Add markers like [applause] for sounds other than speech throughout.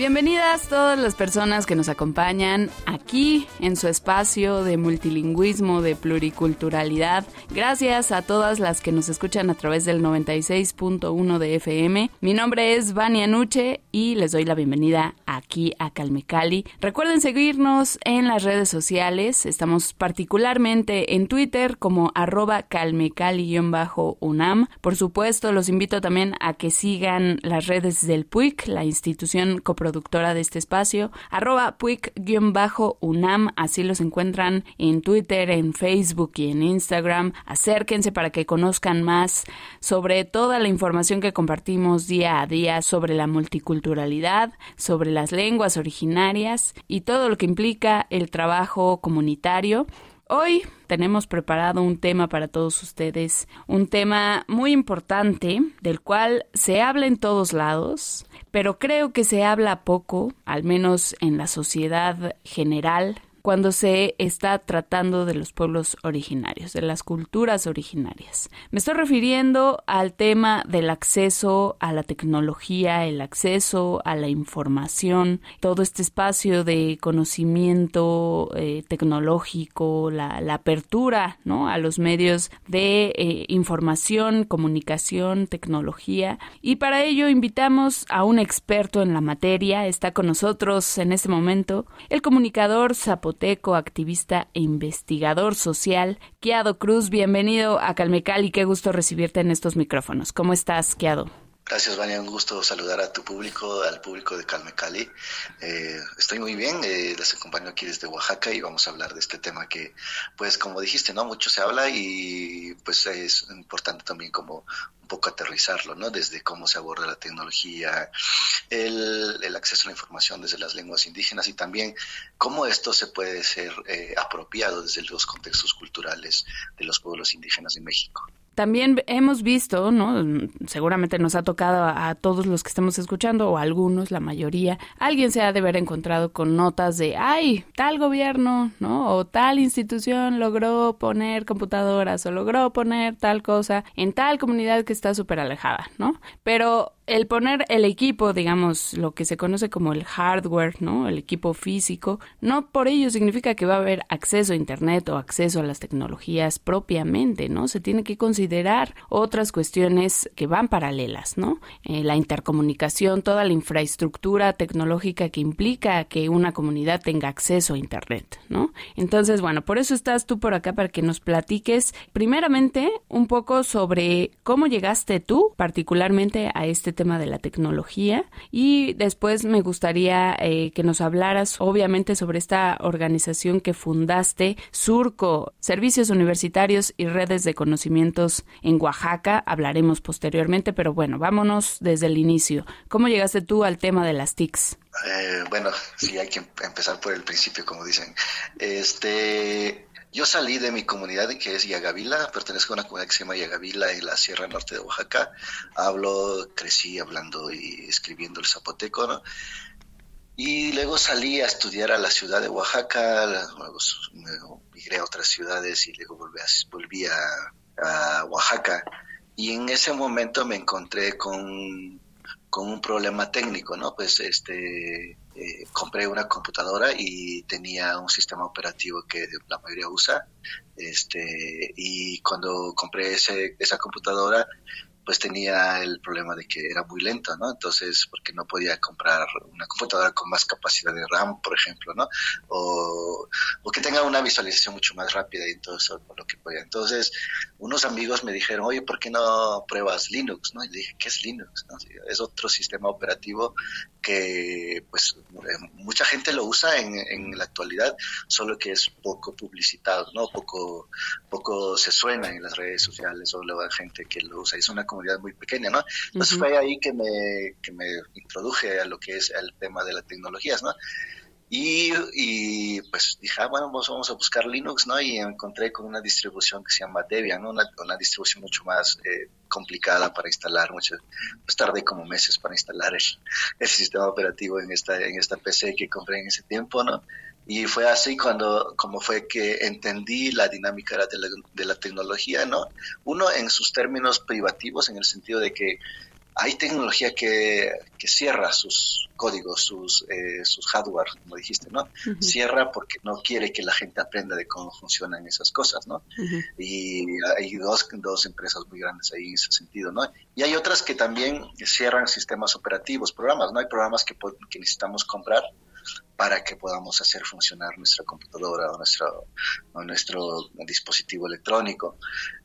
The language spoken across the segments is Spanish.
Bienvenidas todas las personas que nos acompañan aquí en su espacio de multilingüismo, de pluriculturalidad. Gracias a todas las que nos escuchan a través del 96.1 de FM. Mi nombre es Vania Nuche y les doy la bienvenida aquí a Calmecali. Recuerden seguirnos en las redes sociales. Estamos particularmente en Twitter como arroba calmecali-unam. Por supuesto, los invito también a que sigan las redes del PUIC, la institución coproductora productora de este espacio, arroba puic-unam, así los encuentran en Twitter, en Facebook y en Instagram. Acérquense para que conozcan más sobre toda la información que compartimos día a día sobre la multiculturalidad, sobre las lenguas originarias y todo lo que implica el trabajo comunitario. Hoy tenemos preparado un tema para todos ustedes, un tema muy importante del cual se habla en todos lados, pero creo que se habla poco, al menos en la sociedad general, cuando se está tratando de los pueblos originarios, de las culturas originarias. Me estoy refiriendo al tema del acceso a la tecnología, el acceso a la información, todo este espacio de conocimiento eh, tecnológico, la, apertura ¿no? a los medios de eh, información, comunicación, tecnología. Y para ello invitamos a un experto en la materia. Está con nosotros en este momento el comunicador Zapoteco activista e investigador social. Kiado Cruz, bienvenido a Calmecali. Qué gusto recibirte en estos micrófonos. ¿Cómo estás, Kiado? Gracias, Vania. Un gusto saludar a tu público, al público de Calme Cali. Eh, estoy muy bien, eh, les acompaño aquí desde Oaxaca y vamos a hablar de este tema que, pues, como dijiste, ¿no? Mucho se habla y, pues, es importante también como un poco aterrizarlo, ¿no? Desde cómo se aborda la tecnología, el, acceso a la información desde las lenguas indígenas y también cómo esto se puede ser eh, apropiado desde los contextos culturales de los pueblos indígenas de México. También hemos visto, ¿no? Seguramente nos ha tocado a, todos los que estamos escuchando, o a algunos, la mayoría, alguien se ha de haber encontrado con notas de, ay, tal gobierno, ¿no? O tal institución logró poner computadoras o logró poner tal cosa en tal comunidad que está súper alejada, ¿no? Pero el poner el equipo, digamos, lo que se conoce como el hardware, ¿no? El equipo físico, no por ello significa que va a haber acceso a Internet o acceso a las tecnologías propiamente, ¿no? Se tiene que considerar otras cuestiones que van paralelas, ¿no? Eh, la intercomunicación, toda la infraestructura tecnológica que implica que una comunidad tenga acceso a Internet, ¿no? Entonces, bueno, por eso estás tú por acá para que nos platiques primeramente un poco sobre cómo llegaste tú particularmente a este tema de la tecnología y después me gustaría eh, que nos hablaras obviamente sobre esta organización que fundaste, Surco, Servicios Universitarios y Redes de Conocimientos en Oaxaca. Hablaremos posteriormente, pero bueno, vámonos desde el inicio. ¿Cómo llegaste tú al tema de las TICs? Eh, bueno, sí, hay que empezar por el principio, como dicen. Este, yo salí de mi comunidad que es Yagavila, pertenezco a una comunidad que se llama Yagavila en la Sierra Norte de Oaxaca. Hablo, crecí hablando y escribiendo el zapoteco. Y luego salí a estudiar a la ciudad de Oaxaca, luego migré a otras ciudades y luego volví a, volví a, Oaxaca. Y en ese momento me encontré con, con un problema técnico, ¿no? Pues este eh, compré una computadora y tenía un sistema operativo que la mayoría usa. Este, y cuando compré ese, esa computadora, pues tenía el problema de que era muy lento, ¿no? Entonces, porque no podía comprar una computadora con más capacidad de RAM, por ejemplo, ¿no? O, que tenga una visualización mucho más rápida y todo eso, por lo que podía. Entonces, unos amigos me dijeron, oye, ¿por qué no pruebas Linux, no? Y dije, ¿qué es Linux? Es otro sistema operativo que, pues, eh, mucha gente lo usa en, en la actualidad, solo que es poco publicitado, ¿no? Poco, poco se suena en las redes sociales o la gente que lo usa. Es una comunidad muy pequeña, ¿no? Entonces fue ahí que me, que me introduje a lo que es el tema de las tecnologías, ¿no? Y, y, pues dije, ah, bueno, vamos, a buscar Linux, ¿no? Y encontré con una distribución que se llama Debian, ¿no? Una, una distribución mucho más eh, complicada para instalar. Mucho, pues tardé como meses para instalar el, el, [laughs] sistema operativo en esta, en esta PC que compré en ese tiempo, ¿no? Y fue así cuando, como fue que entendí la dinámica de la, de la tecnología, ¿no? Uno en sus términos privativos, en el sentido de que hay tecnología que, que cierra sus códigos, sus, eh, sus hardware, como dijiste, ¿no? Cierra porque no quiere que la gente aprenda de cómo funcionan esas cosas, ¿no? Y hay dos, dos empresas muy grandes ahí en ese sentido, ¿no? Y hay otras que también cierran sistemas operativos, programas, ¿no? Hay programas que, que necesitamos comprar para que podamos hacer funcionar nuestra computadora o nuestro, nuestro dispositivo electrónico.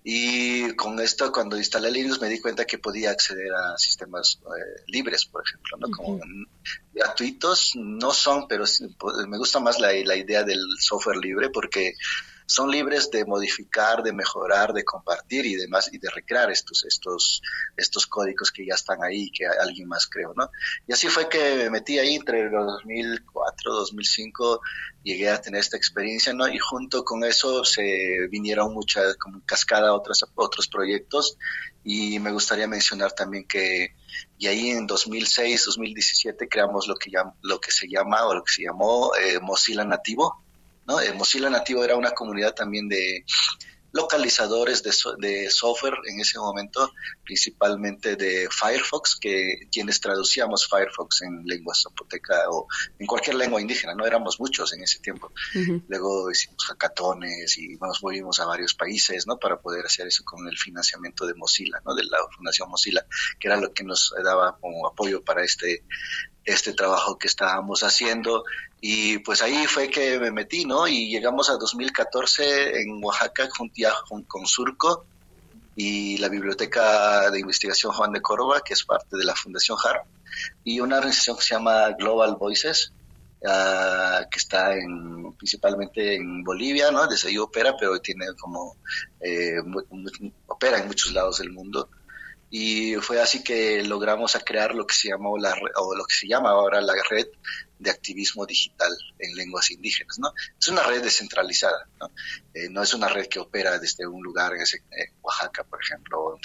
Y con esto, cuando instalé Linux, me di cuenta que podía acceder a sistemas eh, libres, por ejemplo, ¿no? Como gratuitos, no son, pero me gusta más la, la idea del software libre porque son libres de modificar, de mejorar, de compartir y demás y de recrear estos estos estos códigos que ya están ahí que alguien más creó, ¿no? Y así fue que me metí ahí entre los 2004, 2005 llegué a tener esta experiencia, ¿no? Y junto con eso se vinieron muchas como cascada otros otros proyectos y me gustaría mencionar también que y ahí en 2006, 2017 creamos lo que lo que se llama o lo que se llamó eh, Mozilla Nativo ¿no? Eh, Mozilla Nativo era una comunidad también de localizadores de, de, software en ese momento, principalmente de Firefox, que quienes traducíamos Firefox en lengua zapoteca o en cualquier lengua indígena, no éramos muchos en ese tiempo. Luego hicimos hackatones y nos movimos a varios países, ¿no? Para poder hacer eso con el financiamiento de Mozilla, ¿no? De la Fundación Mozilla, que era lo que nos daba como apoyo para este este trabajo que estábamos haciendo y pues ahí fue que me metí, ¿no? Y llegamos a 2014 en Oaxaca junto con Surco y la Biblioteca de Investigación Juan de Córdoba, que es parte de la Fundación HARP, y una organización que se llama Global Voices, uh, que está en, principalmente en Bolivia, ¿no? Desde ahí opera, pero tiene como, eh, opera en muchos lados del mundo y fue así que logramos crear lo que se llamó la o lo que se llama ahora la red de activismo digital en lenguas indígenas, ¿no? Es una red descentralizada, ¿no? Eh, no es una red que opera desde un lugar en Oaxaca, por ejemplo,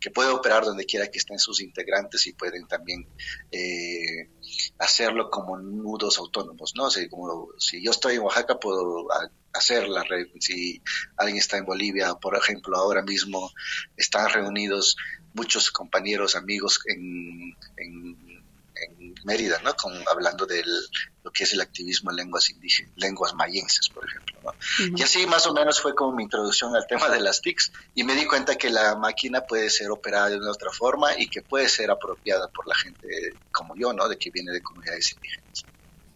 que puede operar donde quiera que estén sus integrantes y pueden también eh, hacerlo como nudos autónomos, ¿no? O como si yo estoy en Oaxaca puedo hacer la red, si alguien está en Bolivia, por ejemplo, ahora mismo están reunidos muchos compañeros, amigos en, en, Mérida, ¿no? Con, hablando de lo que es el activismo en lenguas indígenas, lenguas mayenses, por ejemplo, ¿no? Y así más o menos fue como mi introducción al tema de las TICs y me di cuenta que la máquina puede ser operada de una otra forma y que puede ser apropiada por la gente como yo, ¿no? De que viene de comunidades indígenas.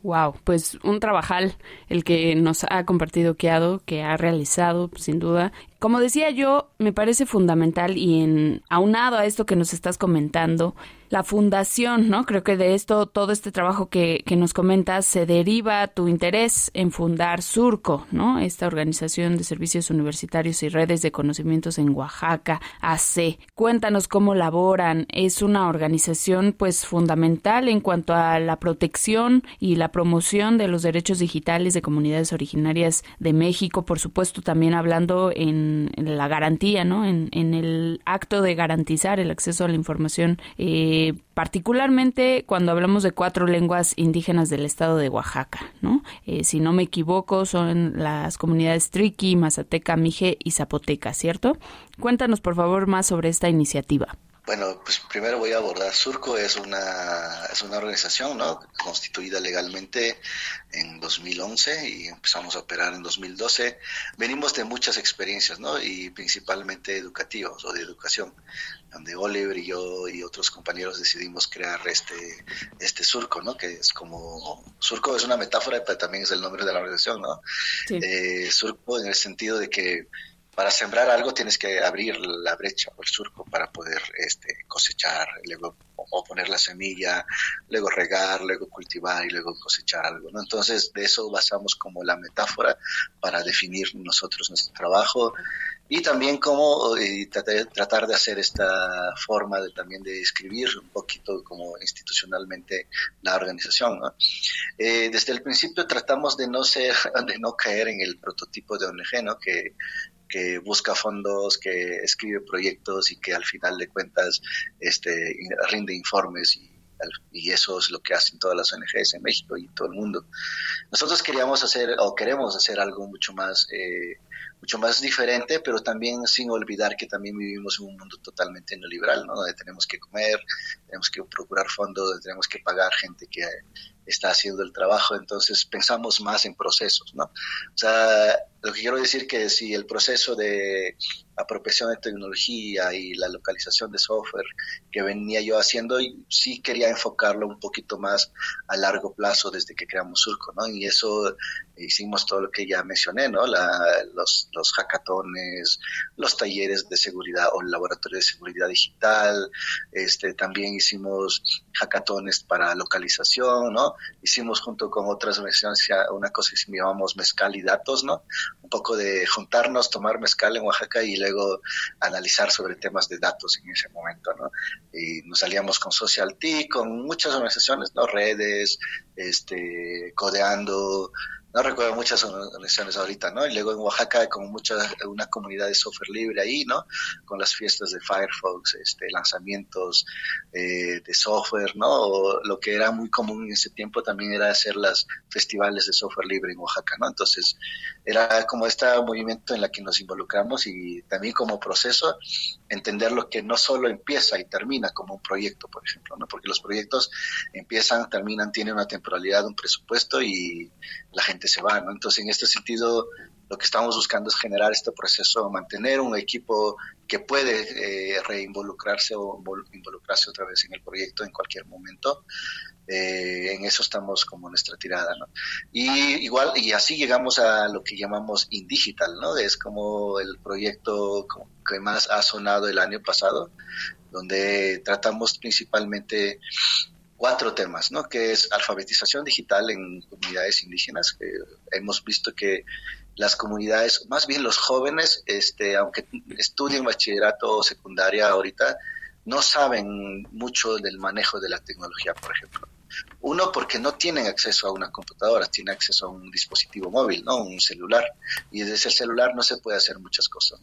Wow, pues un trabajal el que nos ha compartido Keado, que ha realizado, sin duda, como decía yo, me parece fundamental y en aunado a esto que nos estás comentando, la fundación, ¿no? Creo que de esto, todo este trabajo que, que nos comentas, se deriva tu interés en fundar Surco, ¿no? Esta organización de servicios universitarios y redes de conocimientos en Oaxaca, AC. Cuéntanos cómo laboran. Es una organización, pues, fundamental en cuanto a la protección y la promoción de los derechos digitales de comunidades originarias de México, por supuesto, también hablando en en, la garantía, ¿no? En, el acto de garantizar el acceso a la información, eh, particularmente cuando hablamos de cuatro lenguas indígenas del estado de Oaxaca, ¿no? Eh, si no me equivoco, son las comunidades Triqui, Mazateca, Mije y Zapoteca, ¿cierto? Cuéntanos, por favor, más sobre esta iniciativa. Bueno, pues primero voy a abordar Surco, es una, es una organización ¿no? constituida legalmente en 2011 y empezamos a operar en 2012. Venimos de muchas experiencias, ¿no? Y principalmente educativas o de educación, donde Oliver y yo y otros compañeros decidimos crear este, este Surco, ¿no? Que es como, Surco es una metáfora, pero también es el nombre de la organización, ¿no? Eh, surco en el sentido de que para sembrar algo tienes que abrir la brecha o el surco para poder este, cosechar, luego o poner la semilla, luego regar, luego cultivar y luego cosechar algo. Entonces, de eso basamos como la metáfora para definir nosotros nuestro trabajo y también cómo eh, tratar de hacer esta forma de también de escribir un poquito como institucionalmente la organización. Eh, desde el principio tratamos de no ser, [laughs] de no caer en el prototipo de ONG, ¿no? que que busca fondos, que escribe proyectos y que al final de cuentas este, rinde informes y, y eso es lo que hacen todas las ONGs en México y todo el mundo. Nosotros queríamos hacer o queremos hacer algo mucho más eh, mucho más diferente, pero también sin olvidar que también vivimos en un mundo totalmente neoliberal, ¿no? Donde tenemos que comer, tenemos que procurar fondos, tenemos que pagar gente que está haciendo el trabajo, entonces pensamos más en procesos, ¿no? O sea, lo que quiero decir que si el proceso de apropiación de tecnología y la localización de software que venía yo haciendo, sí quería enfocarlo un poquito más a largo plazo desde que creamos Surco, ¿no? Y eso hicimos todo lo que ya mencioné, ¿no? los, los hackatones, los talleres de seguridad o el laboratorio de seguridad digital, este, también hicimos hackatones para localización, ¿no? Hicimos junto con otras organizaciones una cosa que llamamos mezcal y datos, ¿no? Un poco de juntarnos, tomar mezcal en Oaxaca y luego analizar sobre temas de datos en ese momento, ¿no? Y nos salíamos con Social T, con muchas organizaciones, ¿no? Redes, este, Codeando, no recuerdo muchas organizaciones ahorita, ¿no? Y luego en Oaxaca como mucha, una comunidad de software libre ahí, ¿no? Con las fiestas de Firefox, este, lanzamientos eh, de software, ¿no? lo que era muy común en ese tiempo también era hacer las festivales de software libre en Oaxaca, ¿no? Entonces, era como este movimiento en la que nos involucramos y también como proceso entender lo que no solo empieza y termina como un proyecto, por ejemplo, ¿no? Porque los proyectos empiezan, terminan, tienen una temporalidad, un presupuesto y la gente se va, ¿no? Entonces, en este sentido, lo que estamos buscando es generar este proceso, mantener un equipo que puede eh, reinvolucrarse o involucrarse otra vez en el proyecto en cualquier momento. Eh, en eso estamos como nuestra tirada, ¿no? Y igual, y así llegamos a lo que llamamos Indigital, ¿no? Es como el proyecto que más ha sonado el año pasado, donde tratamos principalmente cuatro temas, ¿no? Que es alfabetización digital en comunidades indígenas. hemos visto que las comunidades, más bien los jóvenes, este, aunque estudien bachillerato o secundaria ahorita, no saben mucho del manejo de la tecnología, por ejemplo. Uno, porque no tienen acceso a una computadora, tienen acceso a un dispositivo móvil, ¿no? Un celular. Y desde el celular no se puede hacer muchas cosas.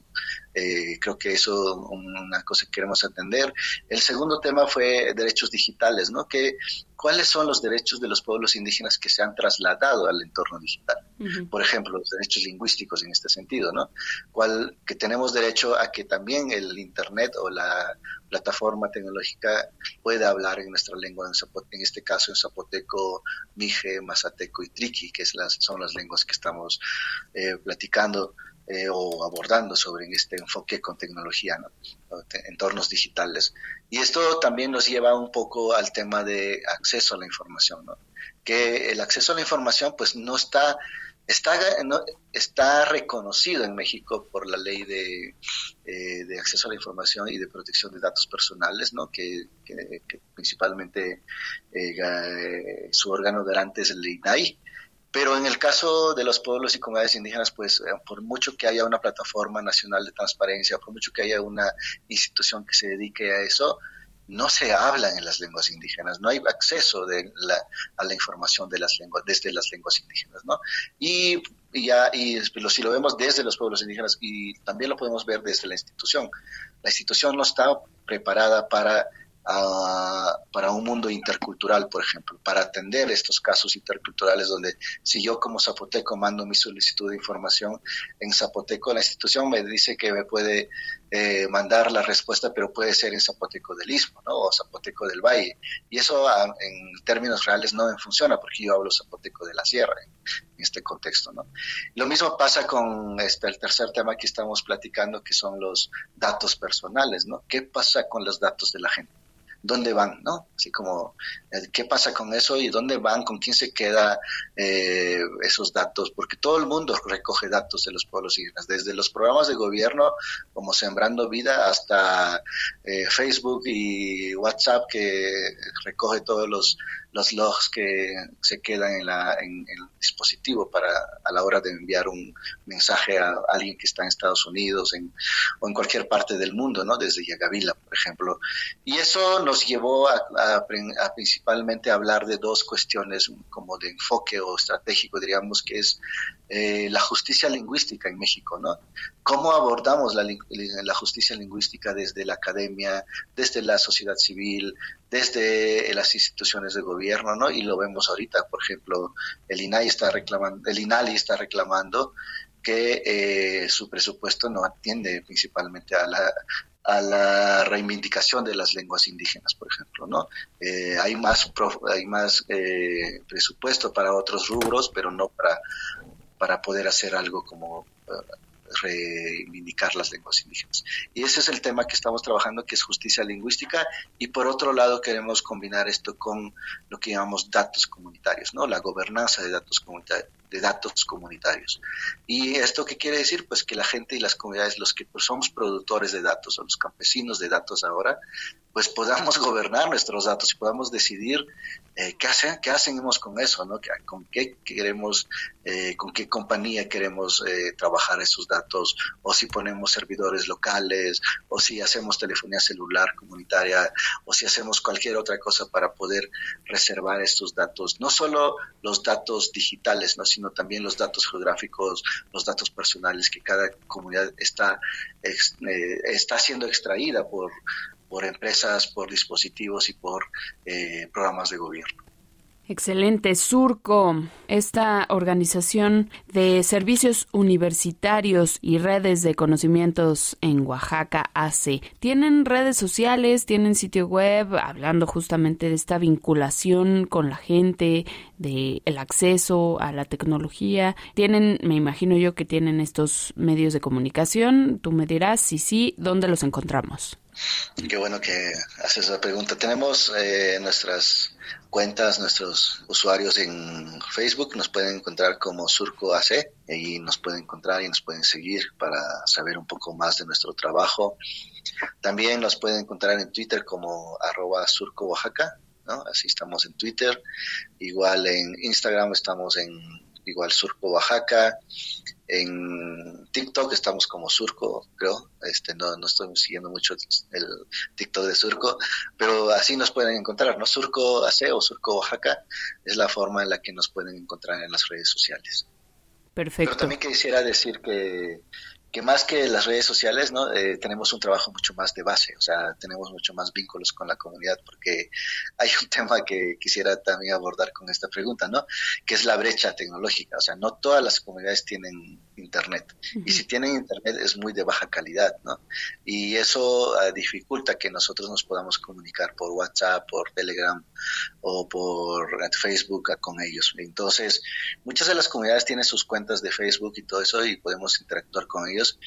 Eh, creo que eso es una cosa que queremos atender. El segundo tema fue derechos digitales, ¿no? Que cuáles son los derechos de los pueblos indígenas que se han trasladado al entorno digital. Por ejemplo, los derechos lingüísticos en este sentido, ¿no? Cuál, que tenemos derecho a que también el Internet o la plataforma tecnológica pueda hablar en nuestra lengua, en, este caso en zapoteco, mije, mazateco y triqui, que es las, son las lenguas que estamos eh, platicando. Eh, o abordando sobre este enfoque con tecnología, ¿no? entornos digitales. Y esto también nos lleva un poco al tema de acceso a la información, que el acceso a la información pues no está está, no, está reconocido en México por la ley de, eh, de, acceso a la información y de protección de datos personales, ¿no? que, principalmente eh, su órgano garante es el INAI, pero en el caso de los pueblos y comunidades indígenas, pues eh, por mucho que haya una plataforma nacional de transparencia, por mucho que haya una institución que se dedique a eso, no se habla en las lenguas indígenas, no hay acceso de a la información de las lenguas, desde las lenguas indígenas, ¿no? Y, ya, y si lo vemos desde los pueblos indígenas y también lo podemos ver desde la institución. La institución no está preparada para para un mundo intercultural, por ejemplo, para atender estos casos interculturales donde si yo como zapoteco mando mi solicitud de información en zapoteco, la institución me dice que me puede eh, mandar la respuesta, pero puede ser en zapoteco del Istmo, ¿no? O zapoteco del Valle. Y eso ah, en términos reales no me funciona porque yo hablo zapoteco de la sierra en, este contexto, ¿no? Lo mismo pasa con este, el tercer tema que estamos platicando, que son los datos personales, ¿no? ¿Qué pasa con los datos de la gente? Dónde van, ¿no? Así como, eh, ¿qué pasa con eso y dónde van, con quién se queda eh, esos datos? Porque todo el mundo recoge datos de los pueblos indígenas, desde los programas de gobierno como Sembrando Vida hasta eh, Facebook y WhatsApp que recoge todos los los logs que se quedan en, la, el dispositivo para a la hora de enviar un mensaje a alguien que está en Estados Unidos o en cualquier parte del mundo, ¿no? Desde Yagavila, por ejemplo. Y eso nos llevó a, a, principalmente hablar de dos cuestiones como de enfoque o estratégico, diríamos, que es eh, la justicia lingüística en México, ¿no? ¿Cómo abordamos la justicia lingüística desde la academia, desde la sociedad civil, desde las instituciones de gobierno, ¿no? Y lo vemos ahorita, por ejemplo, el INAI está reclamando, el INALI está reclamando que eh, su presupuesto no atiende principalmente a la a la reivindicación de las lenguas indígenas, por ejemplo, ¿no? Eh, hay más hay más eh, presupuesto para otros rubros, pero no para para poder hacer algo como reivindicar las lenguas indígenas. Y ese es el tema que estamos trabajando, que es justicia lingüística, y por otro lado queremos combinar esto con lo que llamamos datos comunitarios, ¿no? La gobernanza de datos comunitarios de datos comunitarios. ¿Y esto qué quiere decir? Pues que la gente y las comunidades, los que pues, somos productores de datos o los campesinos de datos ahora, pues podamos [laughs] gobernar nuestros datos y podamos decidir eh, qué, hacen, qué hacemos con eso, ¿no? con qué queremos, eh, con qué compañía queremos eh, trabajar esos datos, o si ponemos servidores locales, o si hacemos telefonía celular comunitaria, o si hacemos cualquier otra cosa para poder reservar estos datos, no solo los datos digitales, ¿no? sino también los datos geográficos, los datos personales que cada comunidad está, está siendo extraída por por empresas, por dispositivos y por eh, programas de gobierno. Excelente, Surco, esta organización de servicios universitarios y redes de conocimientos en Oaxaca hace. ¿Tienen redes sociales? ¿Tienen sitio web? Hablando justamente de esta vinculación con la gente, de el acceso a la tecnología. Tienen, me imagino yo que tienen estos medios de comunicación. Tú me dirás si sí, ¿dónde los encontramos? Qué bueno que haces esa pregunta. Tenemos eh, nuestras cuentas, nuestros usuarios en Facebook, nos pueden encontrar como Surco AC y nos pueden encontrar y nos pueden seguir para saber un poco más de nuestro trabajo. También nos pueden encontrar en Twitter como arroba Surco Oaxaca, ¿no? Así estamos en Twitter. Igual en Instagram estamos en igual Surco Oaxaca. En TikTok estamos como Surco, creo. Este, no, no estoy siguiendo mucho el TikTok de Surco, pero así nos pueden encontrar, ¿no? Surco AC o Surco Oaxaca es la forma en la que nos pueden encontrar en las redes sociales. Perfecto. Pero también quisiera decir que que más que las redes sociales, ¿no? Eh, tenemos un trabajo mucho más de base, o sea, tenemos mucho más vínculos con la comunidad, porque hay un [laughs] tema que quisiera también abordar con esta pregunta, ¿no? Que es la brecha tecnológica, o sea, no todas las comunidades tienen internet, y si tienen internet es muy de baja calidad, ¿no? Y eso uh, dificulta que nosotros nos podamos comunicar por WhatsApp, por Telegram o por Facebook con ellos. Entonces, muchas de las comunidades tienen sus cuentas de Facebook y todo eso y podemos interactuar con ellos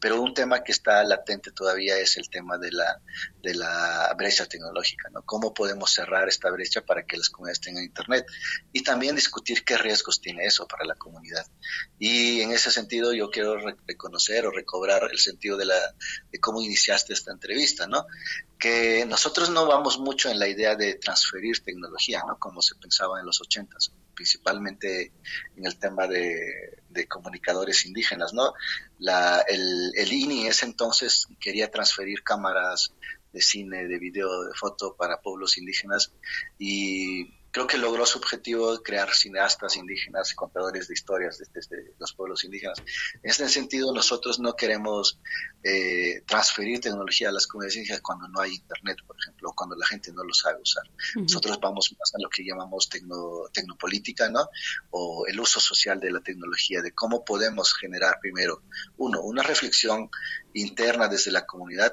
pero un tema que está latente todavía es el tema de la, de la brecha tecnológica, ¿no? ¿Cómo podemos cerrar esta brecha para que las comunidades tengan Internet? Y también discutir qué riesgos tiene eso para la comunidad. Y en ese sentido yo quiero reconocer o recobrar el sentido de, la, de cómo iniciaste esta entrevista, ¿no? Que nosotros no vamos mucho en la idea de transferir tecnología, ¿no? Como se pensaba en los ochentas principalmente en el tema de, comunicadores indígenas, ¿no? La, el, el INI ese entonces quería transferir cámaras de cine, de video, de foto para pueblos indígenas y creo que logró su objetivo de crear cineastas indígenas, contadores de historias desde, los pueblos indígenas. En este sentido, nosotros no queremos eh, transferir tecnología a las comunidades indígenas cuando no hay internet, por ejemplo, o cuando la gente no lo sabe usar. Nosotros vamos más a lo que llamamos tecno, tecnopolítica, ¿no? O el uso social de la tecnología, de cómo podemos generar primero, uno, una reflexión interna desde la comunidad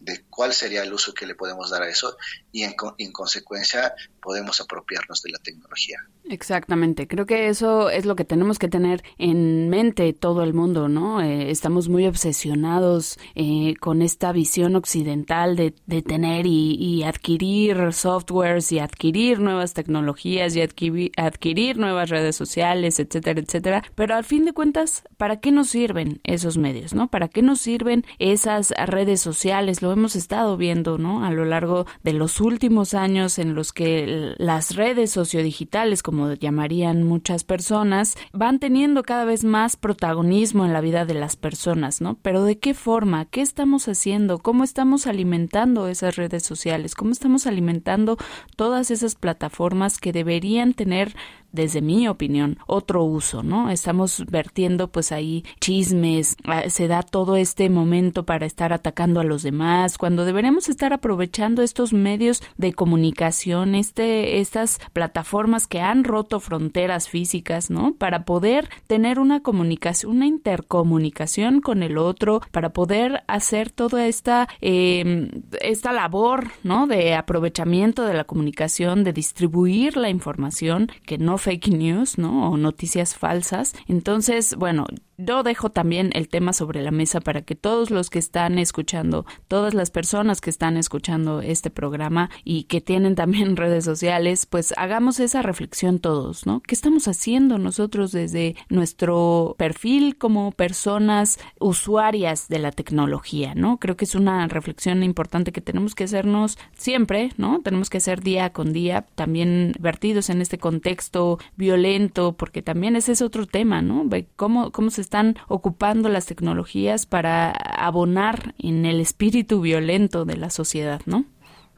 de cuál sería el uso que le podemos dar a eso y en, en consecuencia podemos apropiarnos de la tecnología. Exactamente, creo que eso es lo que tenemos que tener en mente todo el mundo, ¿no? Eh, estamos muy obsesionados eh, con esta visión occidental de, de tener y, adquirir softwares y adquirir nuevas tecnologías y adquirir nuevas redes sociales, etcétera, etcétera. Pero al fin de cuentas, ¿para qué nos sirven esos medios, ¿no? ¿Para qué nos sirven esas redes sociales? Hemos estado viendo, ¿no? A lo largo de los últimos años en los que las redes sociodigitales, como llamarían muchas personas, van teniendo cada vez más protagonismo en la vida de las personas, ¿no? Pero ¿de qué forma? ¿Qué estamos haciendo? ¿Cómo estamos alimentando esas redes sociales? ¿Cómo estamos alimentando todas esas plataformas que deberían tener desde mi opinión, otro uso, ¿no? Estamos vertiendo pues ahí chismes, ah, se da todo este momento para estar atacando a los demás, cuando deberemos estar aprovechando estos medios de comunicación, este, estas plataformas que han roto fronteras físicas, ¿no? Para poder tener una comunicación, una intercomunicación con el otro, para poder hacer toda esta, em, esta labor, ¿no? De aprovechamiento de la comunicación, de distribuir la información que no fake news, ¿no? O noticias falsas. Entonces, bueno, yo dejo también el tema sobre la mesa para que todos los que están escuchando, todas las personas que están escuchando este programa y que tienen también [laughs] redes sociales, pues hagamos esa reflexión todos, ¿no? ¿Qué estamos haciendo nosotros desde nuestro perfil como personas usuarias de la tecnología, ¿no? Creo que es una reflexión importante que tenemos que hacernos siempre, ¿no? Tenemos que hacer día con día, también vertidos en este contexto violento, porque también ese es otro tema, ¿no? ¿Cómo, cómo se están ocupando las tecnologías para abonar en el espíritu violento de la sociedad, ¿no?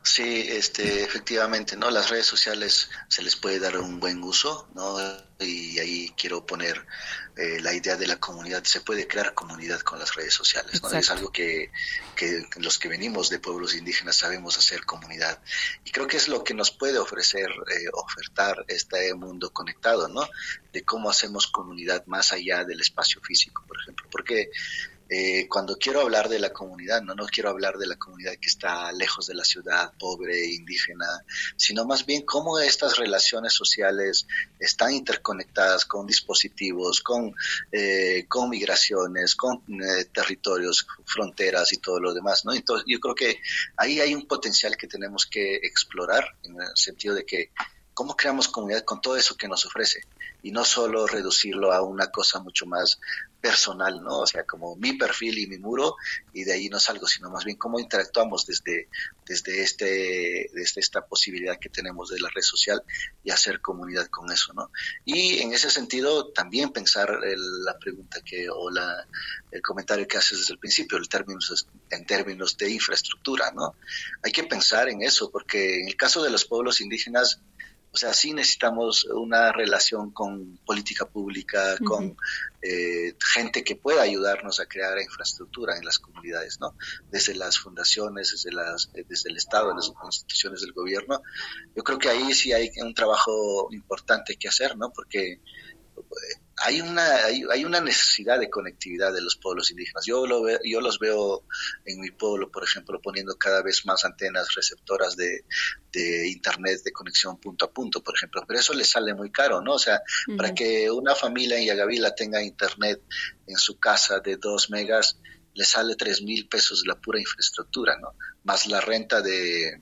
Sí, este, efectivamente, ¿no? Las redes sociales se les puede dar un buen uso, ¿no? Y ahí quiero poner eh, la idea de la comunidad. Se puede crear comunidad con las redes sociales, ¿no? Es algo que, que, los que venimos de pueblos indígenas sabemos hacer comunidad. Y creo que es lo que nos puede ofrecer, eh, ofertar este mundo conectado, ¿no? De cómo hacemos comunidad más allá del espacio físico, por ejemplo. Porque eh, cuando quiero hablar de la comunidad, no, no quiero hablar de la comunidad que está lejos de la ciudad, pobre, indígena, sino más bien cómo estas relaciones sociales están interconectadas con dispositivos, con, eh, con migraciones, con eh, territorios, fronteras y todo lo demás, ¿no? Entonces, yo creo que ahí hay un potencial que tenemos que explorar en el sentido de que cómo creamos comunidad con todo eso que nos ofrece y no solo reducirlo a una cosa mucho más personal, ¿no? O sea, como mi perfil y mi muro y de ahí no salgo, sino más bien cómo interactuamos desde, desde, este, desde esta posibilidad que tenemos de la red social y hacer comunidad con eso, ¿no? Y en ese sentido también pensar la pregunta que o la, el comentario que haces desde el principio, el términos, en términos de infraestructura, ¿no? Hay que pensar en eso porque en el caso de los pueblos indígenas o sea, sí necesitamos una relación con política pública, con eh, gente que pueda ayudarnos a crear infraestructura en las comunidades, ¿no? Desde las fundaciones, desde, las, eh, desde el Estado, las instituciones del gobierno. Yo creo que ahí sí hay un trabajo importante que hacer, ¿no? Porque eh, hay una, hay, una necesidad de conectividad de los pueblos indígenas. Yo, lo yo los veo en mi pueblo, por ejemplo, poniendo cada vez más antenas receptoras de, Internet de conexión punto a punto, por ejemplo. Pero eso les sale muy caro, ¿no? O sea, para que una familia en Yagavila tenga Internet en su casa de dos megas, le sale tres mil pesos la pura infraestructura, ¿no? Más la renta de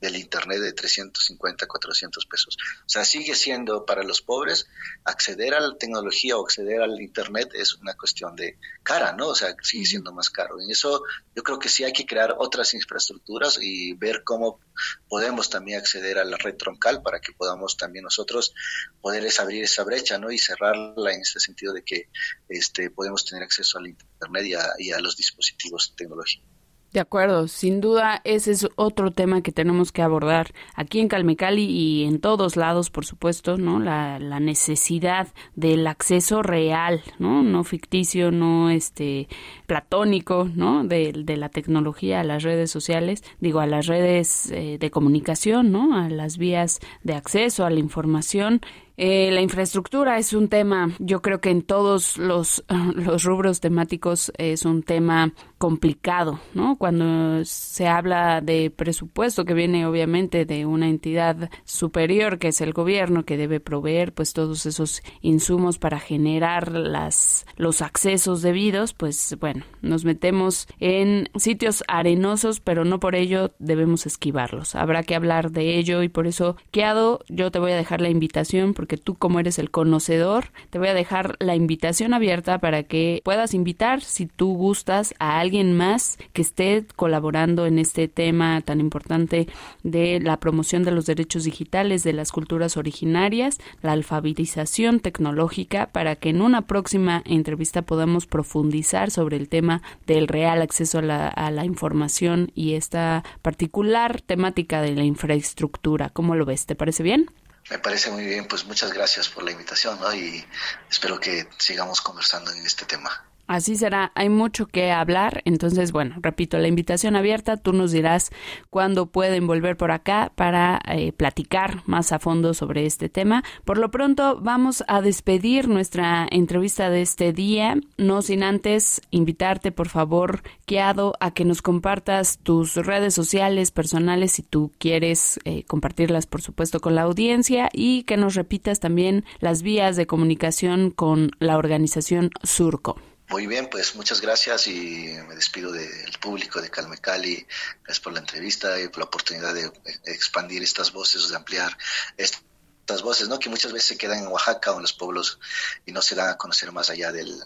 del Internet de 350, 400 pesos. O sea, sigue siendo para los pobres acceder a la tecnología o acceder al Internet es una cuestión de cara, ¿no? O sea, sigue siendo más caro. En eso yo creo que sí hay que crear otras infraestructuras y ver cómo podemos también acceder a la red troncal para que podamos también nosotros poder abrir esa brecha, ¿no? Y cerrarla en ese sentido de que este, podemos tener acceso al Internet y a, y a los dispositivos tecnológicos. De acuerdo, sin duda ese es otro tema que tenemos que abordar aquí en Calmecali y en todos lados, por supuesto, ¿no? La, la necesidad del acceso real, ¿no? No ficticio, no este platónico, ¿no? De, de la tecnología a las redes sociales, digo, a las redes eh, de comunicación, ¿no? A las vías de acceso a la información eh, la infraestructura es un tema, yo creo que en todos los, [laughs] los rubros temáticos es un tema complicado, ¿no? Cuando se habla de presupuesto que viene obviamente de una entidad superior que es el gobierno que debe proveer pues todos esos insumos para generar las los accesos debidos, pues bueno, nos metemos en sitios arenosos, pero no por ello debemos esquivarlos. Habrá que hablar de ello y por eso, Keado, yo te voy a dejar la invitación porque que tú como eres el conocedor, te voy a dejar la invitación abierta para que puedas invitar, si tú gustas, a alguien más que esté colaborando en este tema tan importante de la promoción de los derechos digitales de las culturas originarias, la alfabetización tecnológica, para que en una próxima entrevista podamos profundizar sobre el tema del real acceso a la, a la información y esta particular temática de la infraestructura. ¿Cómo lo ves? ¿Te parece bien? Me parece muy bien, pues muchas gracias por la invitación ¿no? y espero que sigamos conversando en este tema. Así será, hay mucho que hablar, entonces bueno, repito, la invitación abierta, tú nos dirás cuándo pueden volver por acá para eh, platicar más a fondo sobre este tema. Por lo pronto vamos a despedir nuestra entrevista de este día, no sin antes invitarte por favor, Kiado, a que nos compartas tus redes sociales personales si tú quieres eh, compartirlas por supuesto con la audiencia y que nos repitas también las vías de comunicación con la organización Surco. Muy bien, pues muchas gracias y me despido del público de Calme Cali. Gracias por la entrevista y por la oportunidad de expandir estas voces, de ampliar estas voces, ¿no? Que muchas veces se quedan en Oaxaca o en los pueblos y no se dan a conocer más allá del,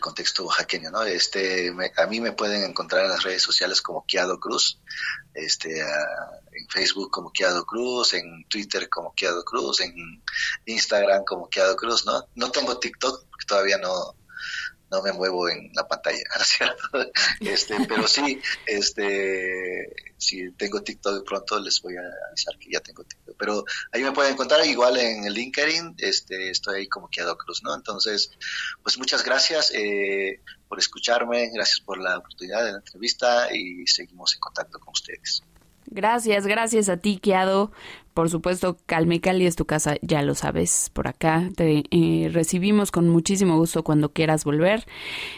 contexto oaxaqueño, ¿no? Este, a mí me pueden encontrar en las redes sociales como Kiado Cruz, este, en Facebook como Kiado Cruz, en Twitter como Kiado Cruz, en Instagram como Kiado Cruz, ¿no? No tengo TikTok porque todavía no, no me muevo en la pantalla, [laughs] ¿no Este, pero sí, este, si tengo TikTok pronto les voy a avisar que ya tengo TikTok. Pero ahí me pueden encontrar igual en el LinkedIn, este, estoy ahí como Kiado Cruz, ¿no? Entonces, pues muchas gracias eh, por escucharme, gracias por la oportunidad de la entrevista y seguimos en contacto con ustedes. Gracias, gracias a ti, Kiado. Por supuesto, Calme Cali es tu casa, ya lo sabes, por acá. Te eh, recibimos con muchísimo gusto cuando quieras volver.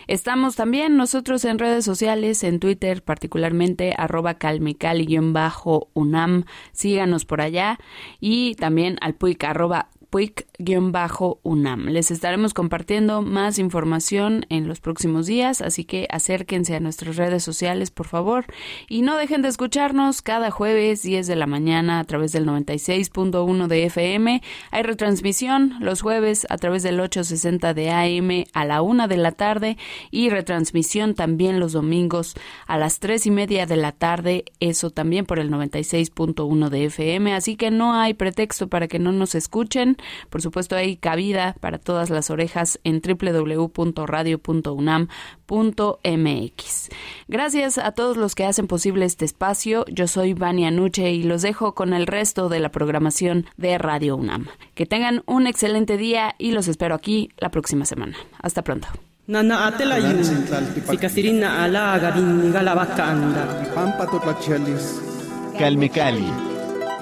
Estamos también nosotros en redes sociales, en Twitter particularmente, arroba calmecali-unam. Síganos por allá. Y también al puic, arroba puic-unam. Les estaremos compartiendo más información en los próximos días, así que acérquense a nuestras redes sociales, por favor, y no dejen de escucharnos cada jueves 10 de la mañana a través del 96.1 de FM. Hay retransmisión los jueves a través del 860 de AM a la 1 de la tarde y retransmisión también los domingos a las 3 y media de la tarde, eso también por el 96.1 de FM, así que no hay pretexto para que no nos escuchen. Por supuesto, hay cabida para todas las orejas en www.radio.unam.mx. Gracias a todos los que hacen posible este espacio. Yo soy Vania Nuche y los dejo con el resto de la programación de Radio UNAM. Que tengan un excelente día y los espero aquí la próxima semana. Hasta pronto. Calme Cali